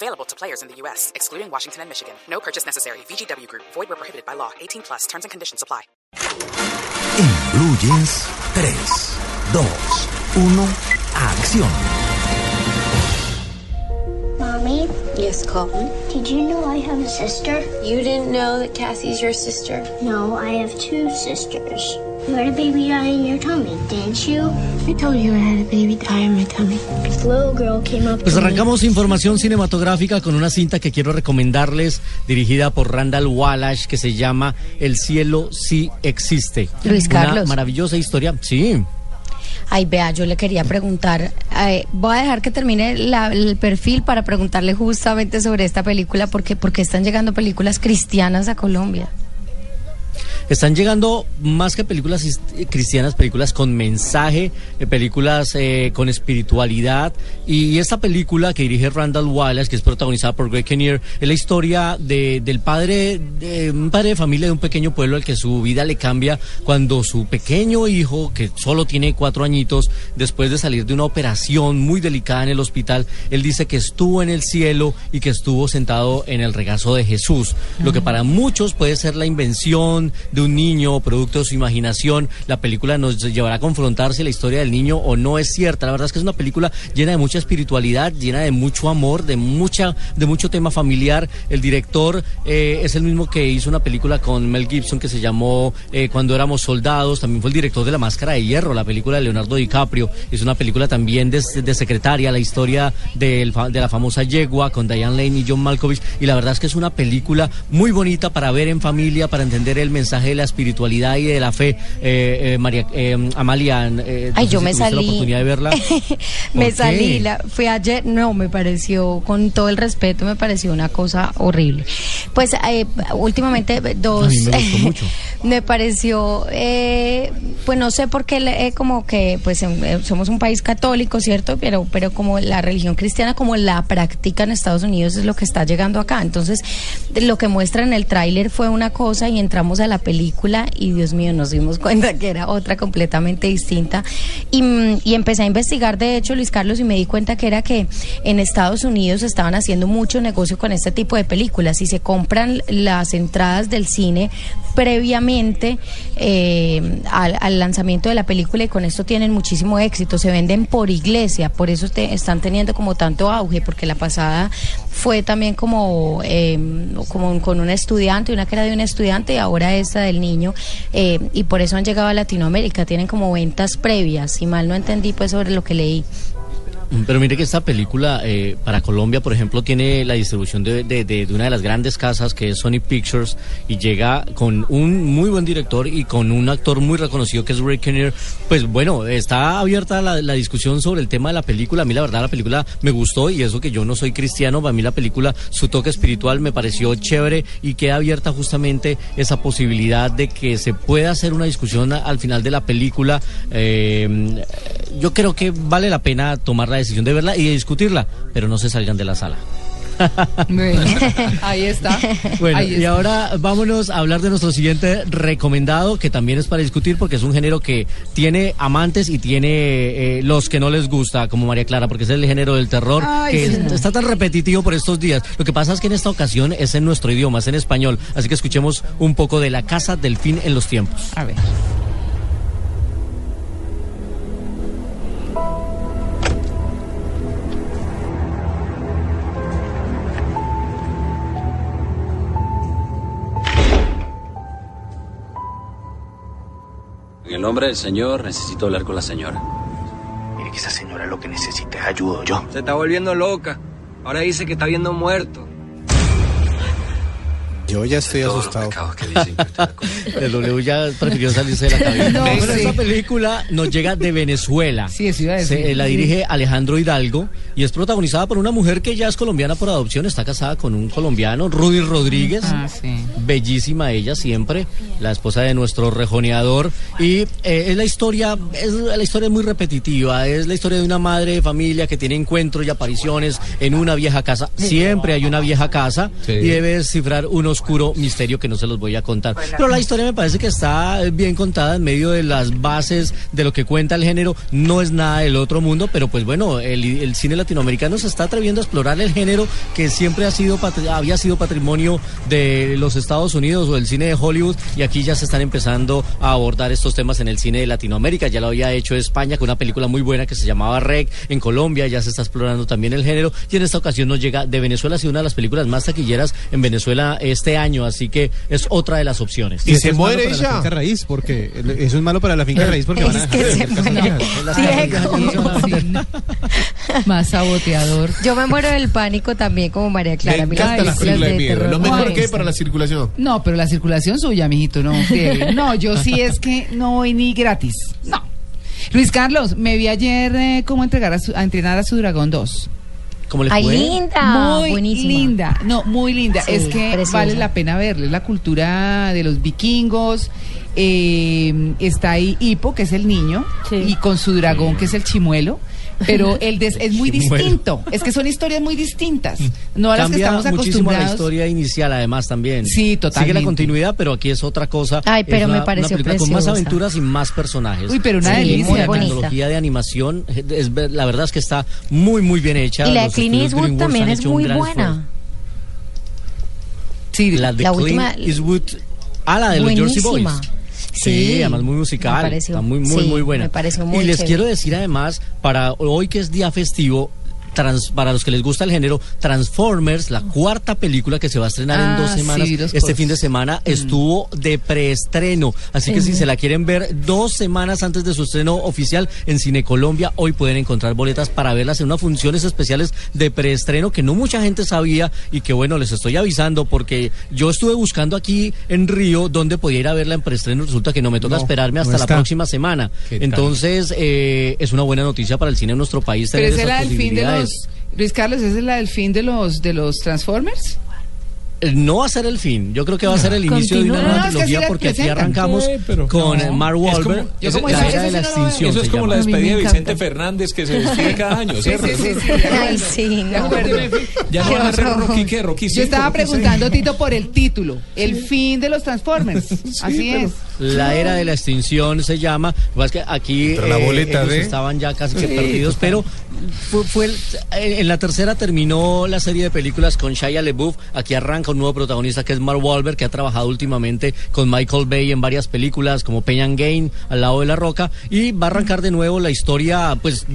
Available to players in the U.S., excluding Washington and Michigan. No purchase necessary. VGW Group. Void where prohibited by law. 18 plus. Terms and conditions apply. En Blue Jeans, 3, 2, 1, acción. Mommy, Yes, Colton. did you know I have a sister? You didn't know that Cassie's your sister? No, I have two sisters. You had a baby die in your tummy, didn't you? I told you I had a baby die in my tummy. This little girl came up Pues to me. arrancamos información cinematográfica con una cinta que quiero recomendarles, dirigida por Randall Wallace, que se llama El cielo sí existe. Luis Una Carlos. maravillosa historia, sí. Ay, vea, yo le quería preguntar, eh, voy a dejar que termine la- el perfil para preguntarle justamente sobre esta película, porque, porque están llegando películas cristianas a Colombia. Están llegando más que películas is- cristianas, películas con mensaje, eh, películas eh, con espiritualidad. Y esta película que dirige Randall Wallace, que es protagonizada por Greg Kinnear, es la historia de, del padre, de un padre de familia de un pequeño pueblo al que su vida le cambia cuando su pequeño hijo, que solo tiene cuatro añitos, después de salir de una operación muy delicada en el hospital, él dice que estuvo en el cielo y que estuvo sentado en el regazo de Jesús. Lo que para muchos puede ser la invención de un niño, producto de su imaginación. La película nos llevará a confrontar si la historia del niño o no es cierta. La verdad es que es una película llena de mucha espiritualidad, llena de mucho amor, de mucha, de mucho tema familiar. El director eh, es el mismo que hizo una película con Mel Gibson que se llamó eh, Cuando éramos soldados. También fue el director de La Máscara de Hierro, la película de Leonardo DiCaprio. Es una película también de, de secretaria, la historia fa- de la famosa yegua con Diane Lane y John Malkovich. Y la verdad es que es una película muy bonita para ver en familia, para entender el mensaje de la espiritualidad y de la fe. Eh, eh, María eh, Amalia, eh, Ay, yo me tuviste la salí. oportunidad de verla. me ¿Por salí, la, fui ayer, no, me pareció, con todo el respeto, me pareció una cosa horrible. Pues últimamente dos... A mí me gustó mucho. me pareció, pues no sé por qué, como que, pues em, somos un país católico, ¿cierto? Pero, pero como la religión cristiana, como la práctica en Estados Unidos es lo que está llegando acá. Entonces, lo que muestra en el tráiler fue una cosa y entramos a la película y Dios mío, nos dimos cuenta que era otra completamente distinta. Y, mm, y empecé a investigar, de hecho, Luis Carlos, y me di cuenta que era que en Estados Unidos estaban haciendo mucho negocio con este tipo de películas y se compran las entradas del cine previamente eh, al, al lanzamiento de la película y con esto tienen muchísimo éxito. Se venden por iglesia, por eso te- están teniendo como tanto auge, porque la pasada fue también como, eh, como con un estudiante, una que era de un estudiante y ahora esta del niño, eh, y por eso han llegado a Latinoamérica. Tienen como ventas previas, si mal no entendí pues sobre lo que leí. Pero mire que esta película eh, para Colombia, por ejemplo, tiene la distribución de, de- de- una de las grandes casas que es Sony Pictures y llega con un muy buen director y con un actor muy reconocido que es Ray Kinnear. Pues bueno, está abierta la, la discusión sobre el tema de la película. A mí la verdad la película me gustó y eso que yo no soy cristiano, para mí la película, su toque espiritual me pareció chévere y queda abierta justamente esa posibilidad de que se pueda hacer una discusión al final de la película. Eh, yo creo que vale la pena tomar la decisión de verla y de discutirla, pero no se salgan de la sala. Ahí está. Bueno, ahí y está. ahora vámonos a hablar de nuestro siguiente recomendado, que también es para discutir porque es un género que tiene amantes y tiene eh, los que no les gusta, como María Clara, porque es el género del terror, Ay, que sí. está tan repetitivo por estos días. Lo que pasa es que en esta ocasión es en nuestro idioma, es en español, así que escuchemos un poco de La Casa del Fin en los tiempos. A ver. En el nombre del Señor necesito hablar con la señora. Mire que esa señora lo que necesita es ayuda, yo. Se está volviendo loca. Ahora dice que está viendo muerto. Yo ya estoy asustado. que dicen que. El W ya prefirió salirse de la cabina. No, Pero sí. película nos llega de Venezuela. Sí, a decir. Se- eh, la dirige Alejandro Hidalgo y es protagonizada por una mujer que ya es colombiana por adopción, está casada con un colombiano, Rudy Rodríguez. Ah, sí. Bellísima ella siempre, la esposa de nuestro rejoneador. Y eh, es la historia, es la historia es muy repetitiva, es la historia de una madre de familia que tiene encuentros y apariciones en una vieja casa. Siempre hay una vieja casa Sí. y debe descifrar un oscuro misterio que no se los voy a contar. Pero la historia me parece que está bien contada en medio de las bases de lo que cuenta el género. No es nada del otro mundo, pero pues bueno, el, el cine latinoamericano se está atreviendo a explorar el género que siempre ha sido había sido patrimonio de los Estados Unidos o del cine de Hollywood y aquí ya se están empezando a abordar estos temas en el cine de Latinoamérica. Ya lo había hecho España con una película muy buena que se llamaba Rec. En Colombia ya se está explorando también el género y en esta ocasión nos llega de Venezuela, ha sido una de las películas más taquilleras en Venezuela este año, así que es otra de las opciones. Y se muere para La finca raíz, porque eso es malo para la finca raíz porque van a Es que se muere. Diego. Más saboteador. Yo me muero del pánico también como María Clara. Me las películas de de miedo. terror Lo no mejor me que hay para la circulación. No, pero la circulación suya, mijito, no. No, yo sí es que no voy ni gratis. No. Luis Carlos, me vi ayer eh, cómo entregar a, su- a entrenar a su dragón 2. ¿Cómo les Ay, fue? linda. Muy buenísima. linda, no, muy linda. Sí, es que preciosa. vale la pena verla. Es la cultura de los vikingos. eh, está ahí Hippo, que es el niño, y con su dragón, que es el chimuelo. Pero el des- es muy distinto. Es que son historias muy distintas. No a las que Cambia estamos muchísimo la acostumbrados. historia inicial, además también. Sí, Sigue totalmente. la continuidad, pero aquí es otra cosa. Ay, pero Es me una- pareció una con más aventuras y más personajes. Uy, pero una Sí, delicia. muy la bonita. tecnología de animación, es la verdad es que está muy, muy bien hecha. Y la de Los Clint Eastwood también es hecho un muy gran buena. Sí, La de La Clint última- Eastwood. Ah, la de los Jersey Boys. Sí, además muy musical. pareció. está muy, muy, Sí, muy buena. me pareció muy y les chévere. quiero decir además, para hoy que es día festivo, trans- para los que les gusta el género, Transformers, la cuarta película que se va a estrenar Ah, en dos sí, semanas, este fin de semana, estuvo de preestreno. Así que si se la quieren ver dos semanas antes de su estreno oficial en Cine Colombia, hoy pueden encontrar boletas para verlas en unas funciones especiales de preestreno que no mucha gente sabía y que bueno, les estoy avisando porque yo estuve buscando aquí en Río donde podía ir a verla en preestreno, resulta que no me toca No, esperarme no hasta la próxima semana. Entonces, eh, es una buena noticia para el cine en nuestro país Pero tener es fin de. Luis Carlos, ¿esa es la del fin de los de los Transformers? Eh, No va a ser el fin, yo creo que va a ser el inicio de una nueva trilogía porque aquí arrancamos Sí, pero- con no. eh, Mark Wahlberg, como la era de la extinción. Eso es se como llama. la despedida de. Vicente Fernández que se despide cada año, Sí, ¿cierto? sí, sí. Ay, sí, De no. acuerdo. Ya no van a ser. Rocky, ¿qué? Rocky Yo estaba preguntando, Tito, por el título. El fin de los Transformers. Así pero- es. La era de la extinción se llama. Lo que pasa es que aquí la boleta ellos de- estaban ya casi que perdidos, pero fue, fue el- en la tercera terminó la serie de películas con Shia LaBeouf. Aquí arranca un nuevo protagonista que es Mark Wahlberg, que ha trabajado últimamente con Michael Bay en varias películas como and Gain, al lado de la roca, y va a arrancar de nuevo la historia, pues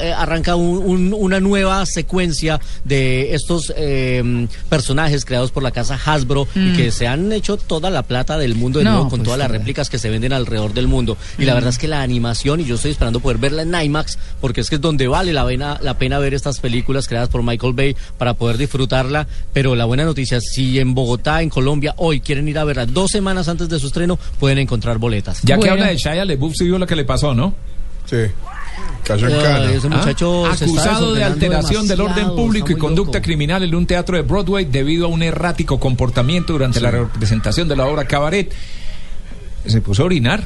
eh, arranca un- un- una nueva secuencia de estos eh, personajes creados por la casa Hasbro y que se han hecho toda la plata del mundo de No, nuevo con pues, todas las réplicas que se venden alrededor del mundo. Y la verdad es que la animación, y yo estoy esperando poder verla en IMAX, porque es que es donde vale la pena, la pena ver estas películas creadas por Michael Bay para poder disfrutarla. Pero la buena noticia, es si en Bogotá, en Colombia, hoy quieren ir a verla dos semanas antes de su estreno, pueden encontrar boletas. Ya que habla de Shia LaBeouf, sí vio lo que le pasó, ¿no? Sí. Cayó en cana. ese muchacho Ah, se está acusado de alteración del orden público y conducta loco. criminal en un teatro de Broadway debido a un errático comportamiento durante la representación de la obra Cabaret. Se puso a orinar.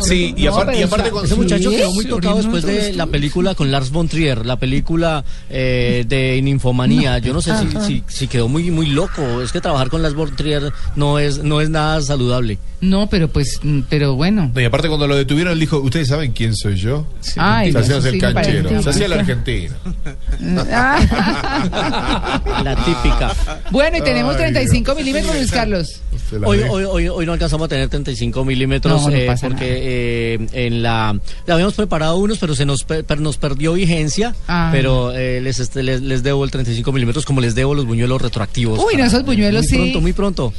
Sí, y, No, apar- pero y aparte con Ese muchacho quedó muy tocado después de la película con Lars von Trier, la película eh, de Ninfomanía. Yo no sé si, si, si quedó muy muy loco. Es que trabajar con Lars von Trier no es no es nada saludable. No, pero pues, mm, pero bueno. No, y aparte cuando lo detuvieron, él dijo, ¿ustedes saben quién soy yo? Ay, se hacía el sí canchero, se hacía el argentino. La típica. Bueno, y tenemos Ay, 35 Dios. milímetros, Luis Carlos. La Hoy, hoy, hoy, hoy no alcanzamos a tener 35 milímetros No, no eh, porque eh, en la, le habíamos preparado unos, pero se nos, per- nos perdió vigencia. Ah. Pero eh, les, este, les, les debo el 35 milímetros como les debo los buñuelos retroactivos. Uy, no, esos buñuelos muy sí. pronto, muy pronto.